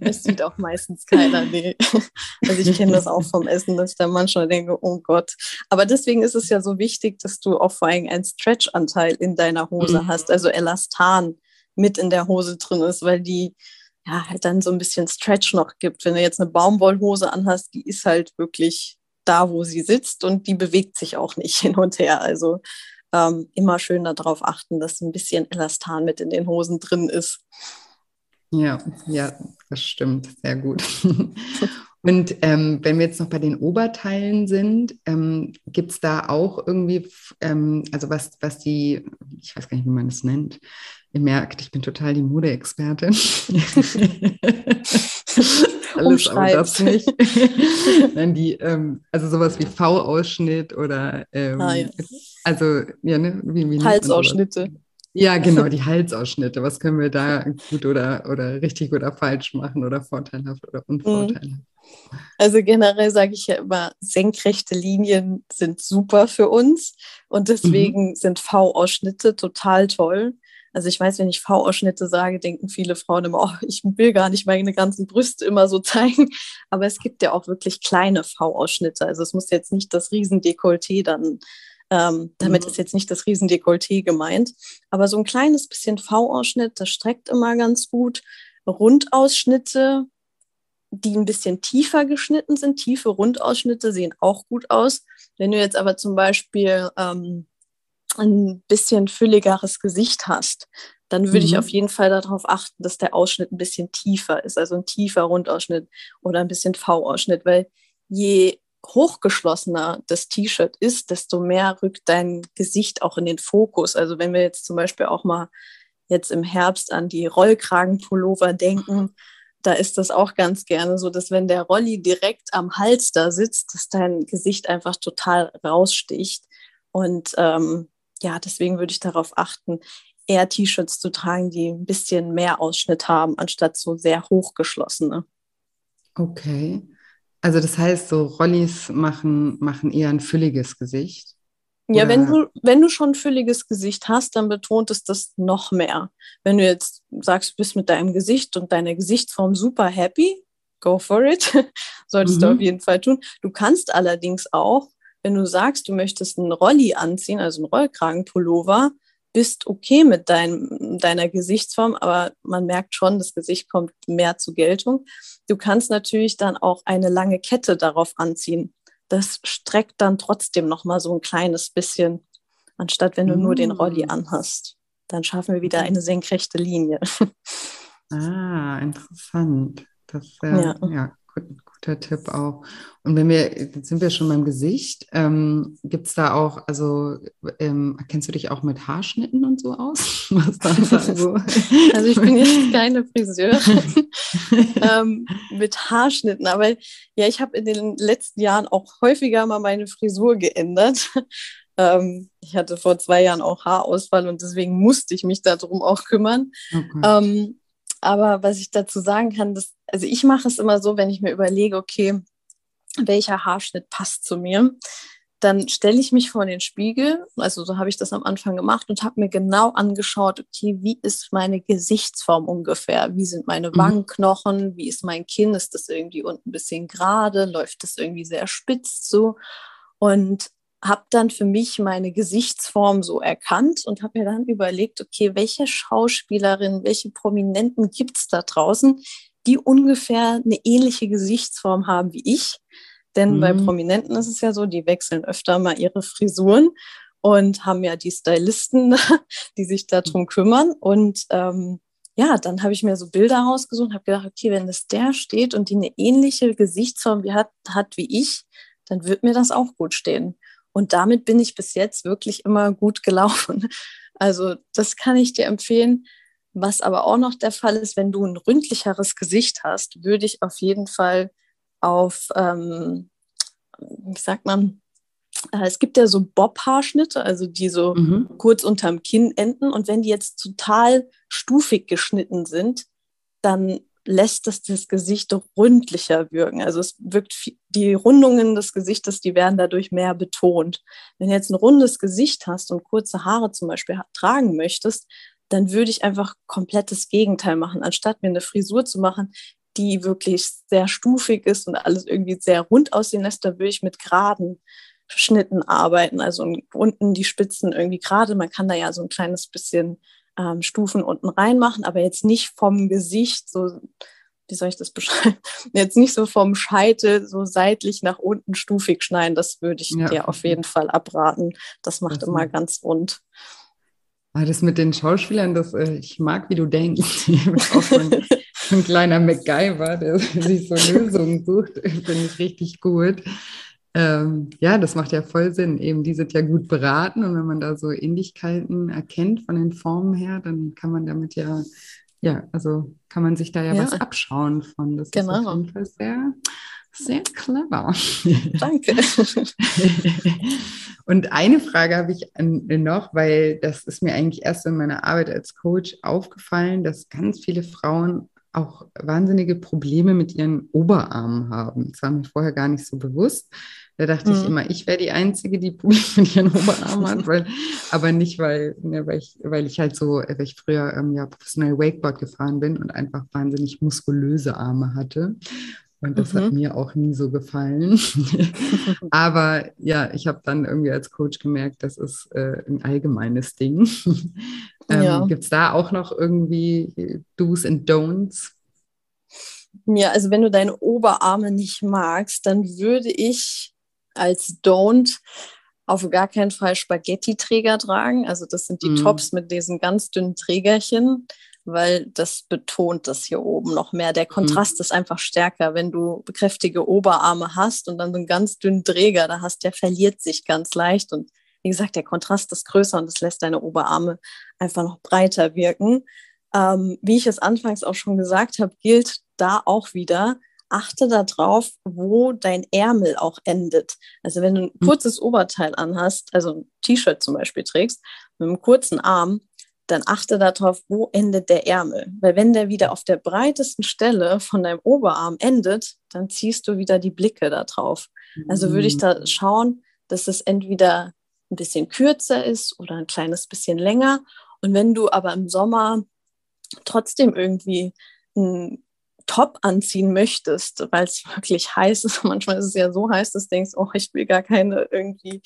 Es sieht auch meistens keiner. Nee. Also ich kenne das auch vom Essen, dass ich dann manchmal denke, oh Gott. Aber deswegen ist es ja so wichtig, dass du auch vor allem einen Stretch-Anteil in deiner Hose mhm. hast, also Elastan mit in der Hose drin ist, weil die ja halt dann so ein bisschen Stretch noch gibt. Wenn du jetzt eine Baumwollhose anhast, die ist halt wirklich da, wo sie sitzt und die bewegt sich auch nicht hin und her. Also ähm, immer schön darauf achten, dass ein bisschen Elastan mit in den Hosen drin ist. Ja, ja, das stimmt. Sehr gut. Und ähm, wenn wir jetzt noch bei den Oberteilen sind, ähm, gibt es da auch irgendwie, ähm, also was, was die, ich weiß gar nicht, wie man es nennt, ihr merkt, ich bin total die Modeexpertin. Alles, aber das nicht. Nein, die, ähm, also sowas wie V-Ausschnitt oder ähm, ah, ja. also ja, ne, wie, wie Halsausschnitte. Ja, genau, die Halsausschnitte. Was können wir da gut oder, oder richtig oder falsch machen oder vorteilhaft oder unvorteilhaft? Mhm. Also generell sage ich ja immer, senkrechte Linien sind super für uns und deswegen mhm. sind V-Ausschnitte total toll. Also ich weiß, wenn ich V-Ausschnitte sage, denken viele Frauen immer, oh, ich will gar nicht meine ganzen Brüste immer so zeigen. Aber es gibt ja auch wirklich kleine V-Ausschnitte. Also es muss jetzt nicht das Riesendekolleté dann, ähm, damit mhm. ist jetzt nicht das Riesendekolleté gemeint. Aber so ein kleines bisschen V-Ausschnitt, das streckt immer ganz gut. Rundausschnitte, die ein bisschen tiefer geschnitten sind, tiefe Rundausschnitte sehen auch gut aus. Wenn du jetzt aber zum Beispiel ähm, ein bisschen fülligeres Gesicht hast, dann würde mhm. ich auf jeden Fall darauf achten, dass der Ausschnitt ein bisschen tiefer ist, also ein tiefer Rundausschnitt oder ein bisschen V-Ausschnitt, weil je hochgeschlossener das T-Shirt ist, desto mehr rückt dein Gesicht auch in den Fokus. Also wenn wir jetzt zum Beispiel auch mal jetzt im Herbst an die Rollkragenpullover denken, da ist das auch ganz gerne so, dass wenn der Rolli direkt am Hals da sitzt, dass dein Gesicht einfach total raussticht. Und ähm, ja, deswegen würde ich darauf achten, eher T-Shirts zu tragen, die ein bisschen mehr Ausschnitt haben, anstatt so sehr hochgeschlossene. Okay. Also das heißt, so Rollis machen, machen eher ein fülliges Gesicht. Ja, wenn du, wenn du schon ein fülliges Gesicht hast, dann betont es das noch mehr. Wenn du jetzt sagst, du bist mit deinem Gesicht und deiner Gesichtsform super happy, go for it. Solltest mhm. du auf jeden Fall tun. Du kannst allerdings auch, wenn du sagst, du möchtest einen Rolli anziehen, also einen Rollkragenpullover, bist okay mit dein, deiner Gesichtsform, aber man merkt schon, das Gesicht kommt mehr zur Geltung. Du kannst natürlich dann auch eine lange Kette darauf anziehen. Das streckt dann trotzdem noch mal so ein kleines bisschen, anstatt wenn du mm. nur den Rolli mm. anhast. Dann schaffen wir wieder eine senkrechte Linie. Ah, interessant. Das äh, ja. ja guter Tipp auch. Und wenn wir, jetzt sind wir schon beim Gesicht, ähm, gibt es da auch, also ähm, kennst du dich auch mit Haarschnitten und so aus? Was dann so? also ich bin jetzt keine Friseurin ähm, mit Haarschnitten, aber ja, ich habe in den letzten Jahren auch häufiger mal meine Frisur geändert. Ähm, ich hatte vor zwei Jahren auch Haarausfall und deswegen musste ich mich darum auch kümmern. Okay. Ähm, aber was ich dazu sagen kann, dass, also ich mache es immer so, wenn ich mir überlege, okay, welcher Haarschnitt passt zu mir, dann stelle ich mich vor den Spiegel, also so habe ich das am Anfang gemacht und habe mir genau angeschaut, okay, wie ist meine Gesichtsform ungefähr? Wie sind meine mhm. Wangenknochen? Wie ist mein Kinn? Ist das irgendwie unten ein bisschen gerade? Läuft das irgendwie sehr spitz so? Und habe dann für mich meine Gesichtsform so erkannt und habe mir dann überlegt, okay, welche Schauspielerin, welche Prominenten gibt es da draußen, die ungefähr eine ähnliche Gesichtsform haben wie ich. Denn mhm. bei Prominenten ist es ja so, die wechseln öfter mal ihre Frisuren und haben ja die Stylisten, die sich darum kümmern. Und ähm, ja, dann habe ich mir so Bilder rausgesucht und habe gedacht, okay, wenn das der steht und die eine ähnliche Gesichtsform wie hat, hat wie ich, dann wird mir das auch gut stehen. Und damit bin ich bis jetzt wirklich immer gut gelaufen. Also das kann ich dir empfehlen. Was aber auch noch der Fall ist, wenn du ein ründlicheres Gesicht hast, würde ich auf jeden Fall auf, ähm, wie sagt man, äh, es gibt ja so Bob-Haarschnitte, also die so mhm. kurz unterm Kinn enden. Und wenn die jetzt total stufig geschnitten sind, dann lässt es das Gesicht rundlicher wirken. Also es wirkt, die Rundungen des Gesichtes, die werden dadurch mehr betont. Wenn du jetzt ein rundes Gesicht hast und kurze Haare zum Beispiel tragen möchtest, dann würde ich einfach komplettes Gegenteil machen. Anstatt mir eine Frisur zu machen, die wirklich sehr stufig ist und alles irgendwie sehr rund aussehen lässt, da würde ich mit geraden Schnitten arbeiten. Also unten die Spitzen irgendwie gerade. Man kann da ja so ein kleines bisschen ähm, Stufen unten reinmachen, aber jetzt nicht vom Gesicht, so, wie soll ich das beschreiben? Jetzt nicht so vom Scheitel so seitlich nach unten stufig schneiden. Das würde ich ja. dir auf jeden Fall abraten. Das macht das immer ganz rund. Ah, das mit den Schauspielern, das, äh, ich mag, wie du denkst. ein kleiner MacGyver, der sich so Lösungen sucht, finde ich richtig gut. Ähm, ja, das macht ja voll Sinn. Eben, die sind ja gut beraten und wenn man da so Ähnlichkeiten erkennt von den Formen her, dann kann man damit ja, ja, also kann man sich da ja, ja. was abschauen von. Das genau. ist auf jeden Fall sehr, sehr clever. Danke. und eine Frage habe ich noch, weil das ist mir eigentlich erst in meiner Arbeit als Coach aufgefallen, dass ganz viele Frauen auch wahnsinnige Probleme mit ihren Oberarmen haben. Das war mir vorher gar nicht so bewusst. Da dachte mhm. ich immer, ich wäre die Einzige, die Probleme mit ihren Oberarmen hat, weil, aber nicht, weil, ne, weil, ich, weil ich halt so, weil ich früher ähm, ja professionell Wakeboard gefahren bin und einfach wahnsinnig muskulöse Arme hatte. Und das mhm. hat mir auch nie so gefallen. aber ja, ich habe dann irgendwie als Coach gemerkt, das ist äh, ein allgemeines Ding. ähm, ja. Gibt es da auch noch irgendwie Do's and Don'ts? Ja, also wenn du deine Oberarme nicht magst, dann würde ich als Don't auf gar keinen Fall Spaghetti-Träger tragen. Also das sind die mm. Tops mit diesen ganz dünnen Trägerchen, weil das betont das hier oben noch mehr. Der mhm. Kontrast mm. ist einfach stärker. Wenn du kräftige Oberarme hast und dann so einen ganz dünnen Träger da hast, der verliert sich ganz leicht. Und wie gesagt, der Kontrast ist größer und das lässt deine Oberarme einfach noch breiter wirken. Ähm, wie ich es anfangs auch schon gesagt habe, gilt da auch wieder, achte darauf, wo dein Ärmel auch endet. Also wenn du ein hm. kurzes Oberteil anhast, also ein T-Shirt zum Beispiel trägst, mit einem kurzen Arm, dann achte darauf, wo endet der Ärmel. Weil wenn der wieder auf der breitesten Stelle von deinem Oberarm endet, dann ziehst du wieder die Blicke da drauf. Also würde ich da hm. schauen, dass es entweder ein bisschen kürzer ist oder ein kleines bisschen länger. Und wenn du aber im Sommer trotzdem irgendwie ein Top anziehen möchtest, weil es wirklich heiß ist, manchmal ist es ja so heiß, dass du denkst, oh, ich will gar keine irgendwie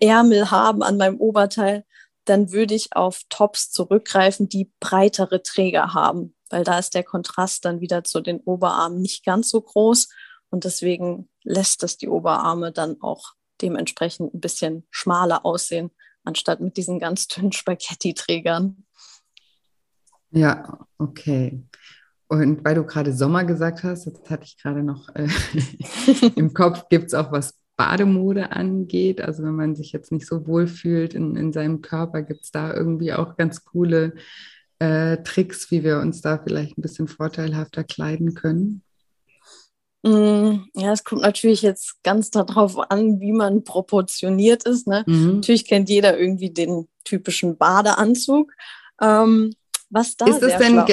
Ärmel haben an meinem Oberteil, dann würde ich auf Tops zurückgreifen, die breitere Träger haben, weil da ist der Kontrast dann wieder zu den Oberarmen nicht ganz so groß und deswegen lässt es die Oberarme dann auch dementsprechend ein bisschen schmaler aussehen, anstatt mit diesen ganz dünnen Spaghetti-Trägern. Ja, okay. Und weil du gerade Sommer gesagt hast, das hatte ich gerade noch äh, im Kopf, gibt es auch was Bademode angeht. Also wenn man sich jetzt nicht so wohl fühlt in, in seinem Körper, gibt es da irgendwie auch ganz coole äh, Tricks, wie wir uns da vielleicht ein bisschen vorteilhafter kleiden können? Mm, ja, es kommt natürlich jetzt ganz darauf an, wie man proportioniert ist. Ne? Mhm. Natürlich kennt jeder irgendwie den typischen Badeanzug. Ähm, was da ist es denn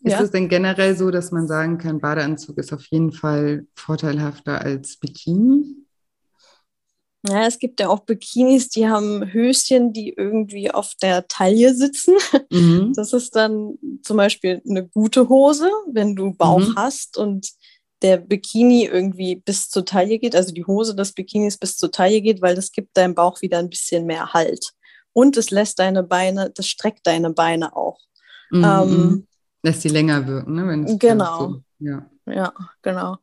ist ja. es denn generell so, dass man sagen kann, Badeanzug ist auf jeden Fall vorteilhafter als Bikini? Ja, es gibt ja auch Bikinis, die haben Höschen, die irgendwie auf der Taille sitzen. Mhm. Das ist dann zum Beispiel eine gute Hose, wenn du Bauch mhm. hast und der Bikini irgendwie bis zur Taille geht, also die Hose des Bikinis bis zur Taille geht, weil das gibt deinem Bauch wieder ein bisschen mehr Halt. Und es lässt deine Beine, das streckt deine Beine auch. Mhm. Ähm, mhm. Lässt sie länger wirken, ne? genau. So, ja. ja, genau.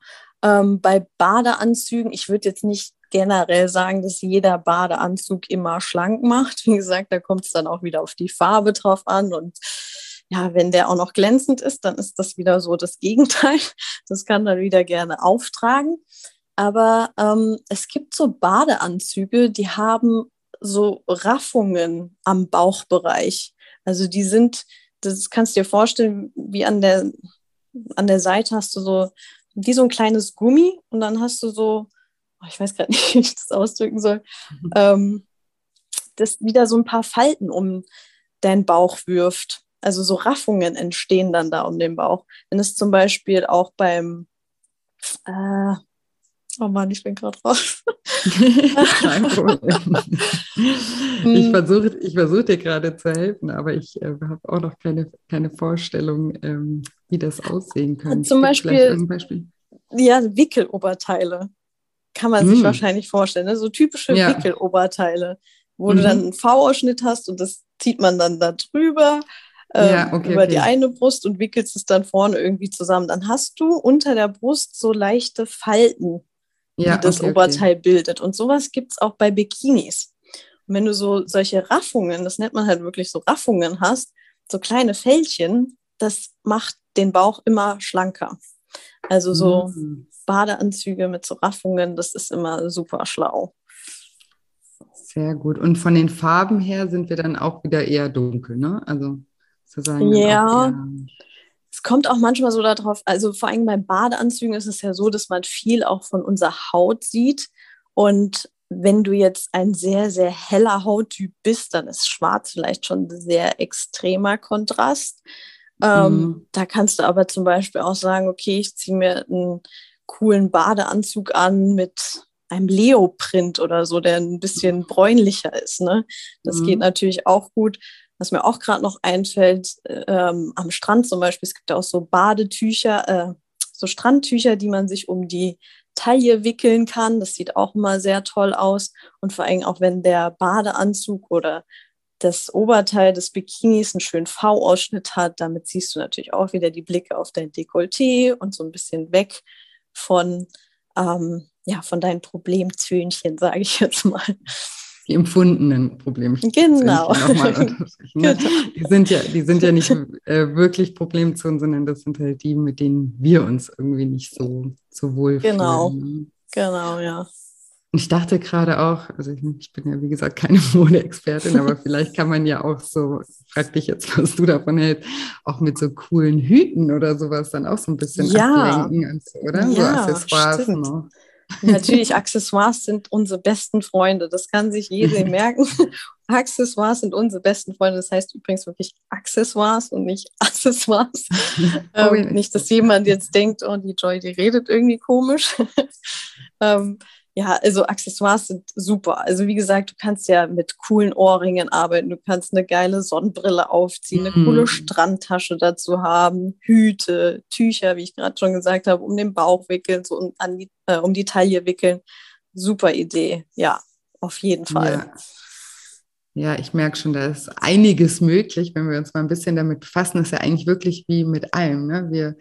Ähm, bei Badeanzügen, ich würde jetzt nicht generell sagen, dass jeder Badeanzug immer schlank macht. Wie gesagt, da kommt es dann auch wieder auf die Farbe drauf an. Und ja, wenn der auch noch glänzend ist, dann ist das wieder so das Gegenteil. Das kann dann wieder gerne auftragen. Aber ähm, es gibt so Badeanzüge, die haben so Raffungen am Bauchbereich. Also die sind das kannst du dir vorstellen, wie an der, an der Seite hast du so, wie so ein kleines Gummi und dann hast du so, ich weiß gerade nicht, wie ich das ausdrücken soll, mhm. ähm, das wieder so ein paar Falten um deinen Bauch wirft. Also so Raffungen entstehen dann da um den Bauch. Wenn es zum Beispiel auch beim, äh, oh Mann, ich bin gerade raus. Ich versuche ich versuch dir gerade zu helfen, aber ich äh, habe auch noch keine, keine Vorstellung, ähm, wie das aussehen könnte. Zum Beispiel, Beispiel, ja, Wickeloberteile kann man sich hm. wahrscheinlich vorstellen. Ne? So typische ja. Wickeloberteile, wo mhm. du dann einen V-Ausschnitt hast und das zieht man dann da drüber. Ähm, ja, okay, über okay. die eine Brust und wickelst es dann vorne irgendwie zusammen. Dann hast du unter der Brust so leichte Falten ja, die das okay, Oberteil bildet. Und sowas gibt es auch bei Bikinis. Und wenn du so solche Raffungen, das nennt man halt wirklich so Raffungen hast, so kleine Fältchen, das macht den Bauch immer schlanker. Also so mhm. Badeanzüge mit so Raffungen, das ist immer super schlau. Sehr gut. Und von den Farben her sind wir dann auch wieder eher dunkel, ne? Also sozusagen. Ja es kommt auch manchmal so darauf, also vor allem bei Badeanzügen ist es ja so, dass man viel auch von unserer Haut sieht. Und wenn du jetzt ein sehr, sehr heller Hauttyp bist, dann ist schwarz vielleicht schon ein sehr extremer Kontrast. Ähm, mhm. da kannst du aber zum Beispiel auch sagen, okay, ich ziehe mir einen coolen Badeanzug an mit einem Leoprint oder so, der ein bisschen bräunlicher ist. Ne? Das mhm. geht natürlich auch gut. Was mir auch gerade noch einfällt, ähm, am Strand zum Beispiel, es gibt ja auch so Badetücher, äh, so Strandtücher, die man sich um die Taille wickeln kann. Das sieht auch immer sehr toll aus. Und vor allem auch, wenn der Badeanzug oder das Oberteil des Bikinis einen schönen V-Ausschnitt hat, damit siehst du natürlich auch wieder die Blicke auf dein Dekolleté und so ein bisschen weg von, ähm, ja, von deinen Problemzöhnchen, sage ich jetzt mal. Die empfundenen Problemchen. Genau. Ne? genau. Die, sind ja, die sind ja nicht äh, wirklich Problemzonen, sondern das sind halt die, mit denen wir uns irgendwie nicht so, so wohl genau. fühlen. Ne? Genau, ja. Ich dachte gerade auch, also ich, ich, bin ja wie gesagt keine Modeexpertin, aber vielleicht kann man ja auch so, frag dich jetzt, was du davon hältst, auch mit so coolen Hüten oder sowas dann auch so ein bisschen ja. ablenken, oder? Ja, so Accessoires stimmt. noch. Natürlich, Accessoires sind unsere besten Freunde. Das kann sich jeder merken. Accessoires sind unsere besten Freunde. Das heißt übrigens wirklich Accessoires und nicht Accessoires. Oh, ähm, nicht, dass jemand jetzt denkt, oh, die Joy, die redet irgendwie komisch. ähm, ja, also Accessoires sind super. Also wie gesagt, du kannst ja mit coolen Ohrringen arbeiten, du kannst eine geile Sonnenbrille aufziehen, eine mhm. coole Strandtasche dazu haben, Hüte, Tücher, wie ich gerade schon gesagt habe, um den Bauch wickeln, so um, an die, äh, um die Taille wickeln. Super Idee, ja, auf jeden Fall. Ja. Ja, ich merke schon, da ist einiges möglich, wenn wir uns mal ein bisschen damit befassen. Das ist ja eigentlich wirklich wie mit allem. Ne? Wir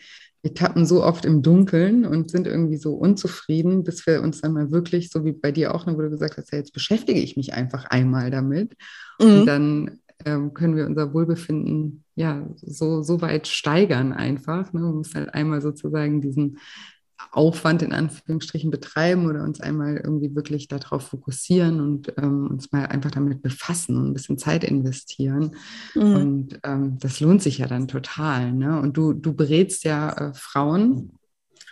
wir tappen so oft im Dunkeln und sind irgendwie so unzufrieden, bis wir uns dann mal wirklich, so wie bei dir auch, ne, wo du gesagt hast, ja, jetzt beschäftige ich mich einfach einmal damit. Mhm. Und dann ähm, können wir unser Wohlbefinden ja so, so weit steigern einfach. Ne? Man muss halt einmal sozusagen diesen Aufwand in Anführungsstrichen betreiben oder uns einmal irgendwie wirklich darauf fokussieren und ähm, uns mal einfach damit befassen und ein bisschen Zeit investieren. Mhm. Und ähm, das lohnt sich ja dann total. Ne? Und du, du berätst ja äh, Frauen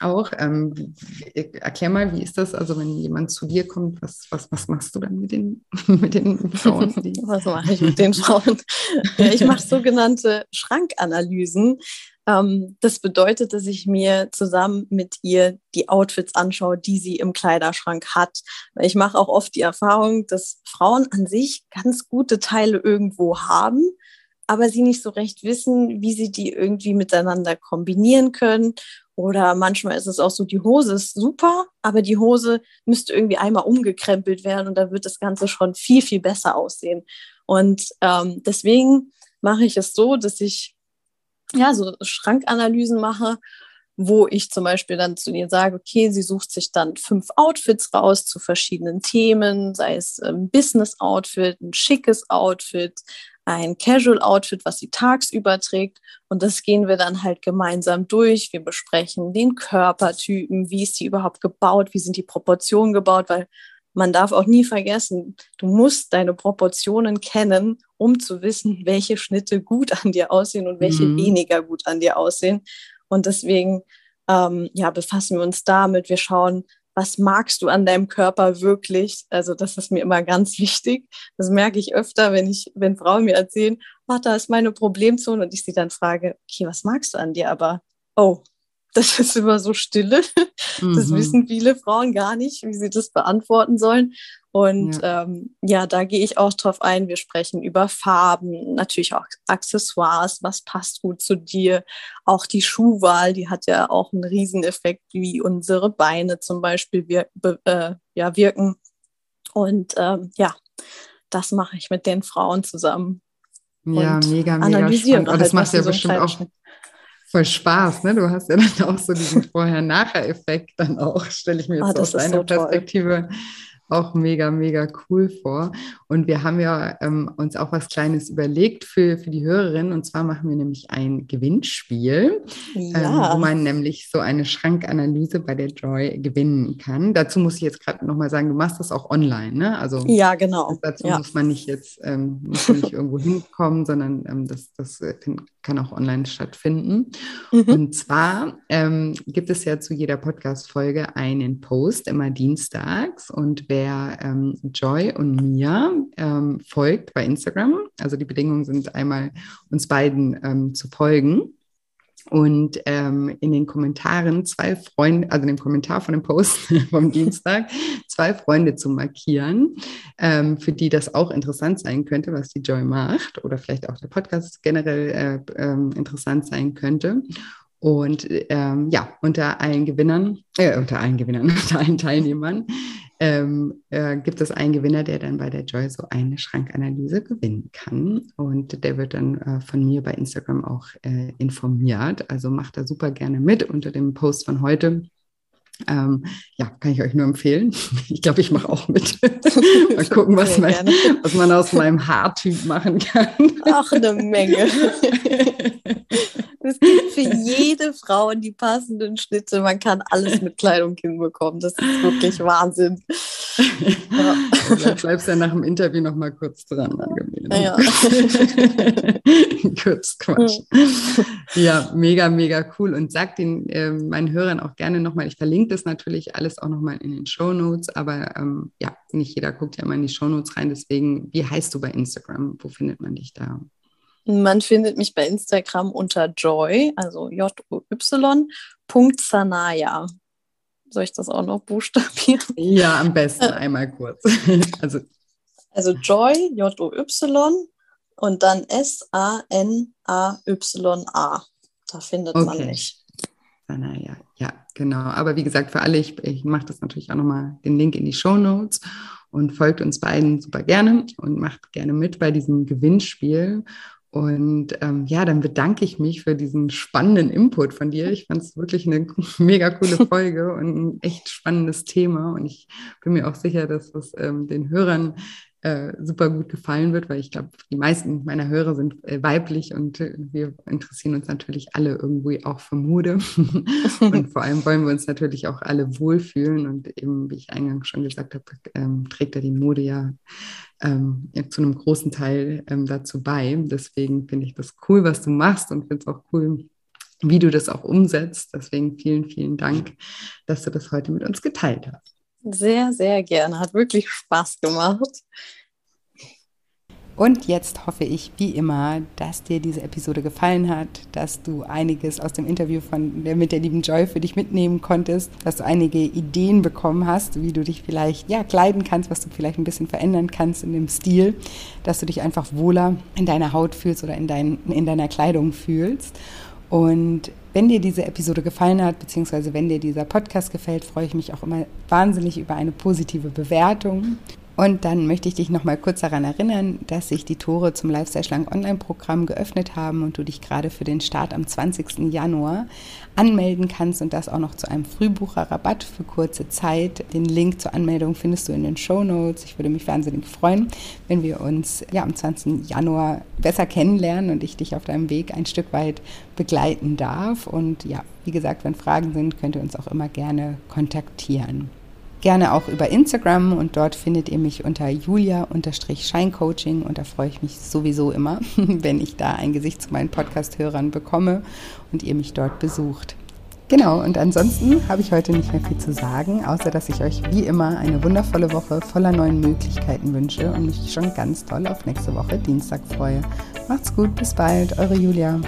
auch. Ähm, erklär mal, wie ist das? Also wenn jemand zu dir kommt, was, was, was machst du dann mit den, mit den Frauen? was mache ich mit den Frauen? ich mache sogenannte Schrankanalysen. Ähm, das bedeutet, dass ich mir zusammen mit ihr die Outfits anschaue, die sie im Kleiderschrank hat. Ich mache auch oft die Erfahrung, dass Frauen an sich ganz gute Teile irgendwo haben, aber sie nicht so recht wissen, wie sie die irgendwie miteinander kombinieren können. Oder manchmal ist es auch so, die Hose ist super, aber die Hose müsste irgendwie einmal umgekrempelt werden und dann wird das Ganze schon viel, viel besser aussehen. Und ähm, deswegen mache ich es so, dass ich ja, so Schrankanalysen mache, wo ich zum Beispiel dann zu ihr sage, okay, sie sucht sich dann fünf Outfits raus zu verschiedenen Themen, sei es ein Business-Outfit, ein schickes Outfit, ein Casual-Outfit, was sie tagsüber trägt. Und das gehen wir dann halt gemeinsam durch. Wir besprechen den Körpertypen, wie ist sie überhaupt gebaut, wie sind die Proportionen gebaut, weil man darf auch nie vergessen, du musst deine Proportionen kennen, um zu wissen, welche Schnitte gut an dir aussehen und welche mhm. weniger gut an dir aussehen. Und deswegen ähm, ja, befassen wir uns damit. Wir schauen, was magst du an deinem Körper wirklich? Also das ist mir immer ganz wichtig. Das merke ich öfter, wenn ich, wenn Frauen mir erzählen, ach, da ist meine Problemzone und ich sie dann frage, okay, was magst du an dir? Aber oh, das ist immer so stille. Mhm. Das wissen viele Frauen gar nicht, wie sie das beantworten sollen. Und ja, ähm, ja da gehe ich auch drauf ein. Wir sprechen über Farben, natürlich auch Accessoires, was passt gut zu dir. Auch die Schuhwahl, die hat ja auch einen Rieseneffekt, wie unsere Beine zum Beispiel wir, äh, ja, wirken. Und ähm, ja, das mache ich mit den Frauen zusammen. Ja, mega, mega spannend. Halt, das macht ja bestimmt auch voll Spaß, ne? Du hast ja dann auch so diesen Vorher-Nachher-Effekt dann auch, stelle ich mir jetzt ah, aus deiner so Perspektive toll auch mega, mega cool vor. Und wir haben ja ähm, uns auch was Kleines überlegt für, für die Hörerinnen. Und zwar machen wir nämlich ein Gewinnspiel, ja. ähm, wo man nämlich so eine Schrankanalyse bei der Joy gewinnen kann. Dazu muss ich jetzt gerade nochmal sagen, du machst das auch online, ne? Also ja, genau. Dazu ja. muss man nicht jetzt ähm, muss nicht irgendwo hinkommen, sondern ähm, das, das äh, kann auch online stattfinden. Mhm. Und zwar ähm, gibt es ja zu jeder Podcast-Folge einen Post, immer dienstags. Und wer ähm, Joy und mir ähm, folgt bei Instagram, also die Bedingungen sind einmal uns beiden ähm, zu folgen. Und ähm, in den Kommentaren zwei Freunde, also in dem Kommentar von dem Post vom Dienstag, zwei Freunde zu markieren, ähm, für die das auch interessant sein könnte, was die Joy macht. Oder vielleicht auch der Podcast generell äh, ähm, interessant sein könnte. Und ähm, ja, unter allen Gewinnern, äh, unter allen Gewinnern, unter allen Teilnehmern ähm, äh, gibt es einen Gewinner, der dann bei der Joy so eine Schrankanalyse gewinnen kann. Und der wird dann äh, von mir bei Instagram auch äh, informiert. Also macht da super gerne mit unter dem Post von heute. Ähm, ja, kann ich euch nur empfehlen. Ich glaube, ich mache auch mit. Mal gucken, was man, was man aus meinem Haartyp machen kann. Ach, eine Menge. Es gibt für jede Frau die passenden Schnitte. Man kann alles mit Kleidung hinbekommen. Das ist wirklich Wahnsinn. Ja. Du bleibst ja nach dem Interview noch mal kurz dran, Angemeldet. Ja. kurz Quatsch. Ja, mega, mega cool. Und sag den äh, meinen Hörern auch gerne nochmal, ich verlinke das natürlich alles auch nochmal in den Show Notes, aber ähm, ja, nicht jeder guckt ja mal in die Show Notes rein. Deswegen, wie heißt du bei Instagram? Wo findet man dich da? Man findet mich bei Instagram unter joy, also J-O-Y, Punkt Sanaya. Soll ich das auch noch buchstabieren? Ja, am besten äh. einmal kurz. also, also Joy, J-O-Y und dann S-A-N-A-Y-A. Da findet okay. man mich. Sanaya, ja, genau. Aber wie gesagt, für alle, ich, ich mache das natürlich auch nochmal den Link in die Show Notes und folgt uns beiden super gerne und macht gerne mit bei diesem Gewinnspiel. Und ähm, ja, dann bedanke ich mich für diesen spannenden Input von dir. Ich fand es wirklich eine mega coole Folge und ein echt spannendes Thema. Und ich bin mir auch sicher, dass es ähm, den Hörern äh, super gut gefallen wird, weil ich glaube, die meisten meiner Hörer sind äh, weiblich und äh, wir interessieren uns natürlich alle irgendwie auch für Mode. und vor allem wollen wir uns natürlich auch alle wohlfühlen. Und eben, wie ich eingangs schon gesagt habe, ähm, trägt ja die Mode ja, ähm, zu einem großen Teil ähm, dazu bei. Deswegen finde ich das cool, was du machst und finde es auch cool, wie du das auch umsetzt. Deswegen vielen, vielen Dank, dass du das heute mit uns geteilt hast. Sehr, sehr gerne. Hat wirklich Spaß gemacht. Und jetzt hoffe ich, wie immer, dass dir diese Episode gefallen hat, dass du einiges aus dem Interview von der, mit der lieben Joy für dich mitnehmen konntest, dass du einige Ideen bekommen hast, wie du dich vielleicht ja, kleiden kannst, was du vielleicht ein bisschen verändern kannst in dem Stil, dass du dich einfach wohler in deiner Haut fühlst oder in, dein, in deiner Kleidung fühlst. Und wenn dir diese Episode gefallen hat, beziehungsweise wenn dir dieser Podcast gefällt, freue ich mich auch immer wahnsinnig über eine positive Bewertung. Und dann möchte ich dich noch mal kurz daran erinnern, dass sich die Tore zum Lifestyle Schlank Online-Programm geöffnet haben und du dich gerade für den Start am 20. Januar anmelden kannst und das auch noch zu einem Frühbucherrabatt für kurze Zeit. Den Link zur Anmeldung findest du in den Show Notes. Ich würde mich wahnsinnig freuen, wenn wir uns ja, am 20. Januar besser kennenlernen und ich dich auf deinem Weg ein Stück weit begleiten darf. Und ja, wie gesagt, wenn Fragen sind, könnt ihr uns auch immer gerne kontaktieren gerne auch über Instagram und dort findet ihr mich unter julia-scheincoaching und da freue ich mich sowieso immer, wenn ich da ein Gesicht zu meinen Podcast-Hörern bekomme und ihr mich dort besucht. Genau, und ansonsten habe ich heute nicht mehr viel zu sagen, außer dass ich euch wie immer eine wundervolle Woche voller neuen Möglichkeiten wünsche und mich schon ganz toll auf nächste Woche Dienstag freue. Macht's gut, bis bald, eure Julia.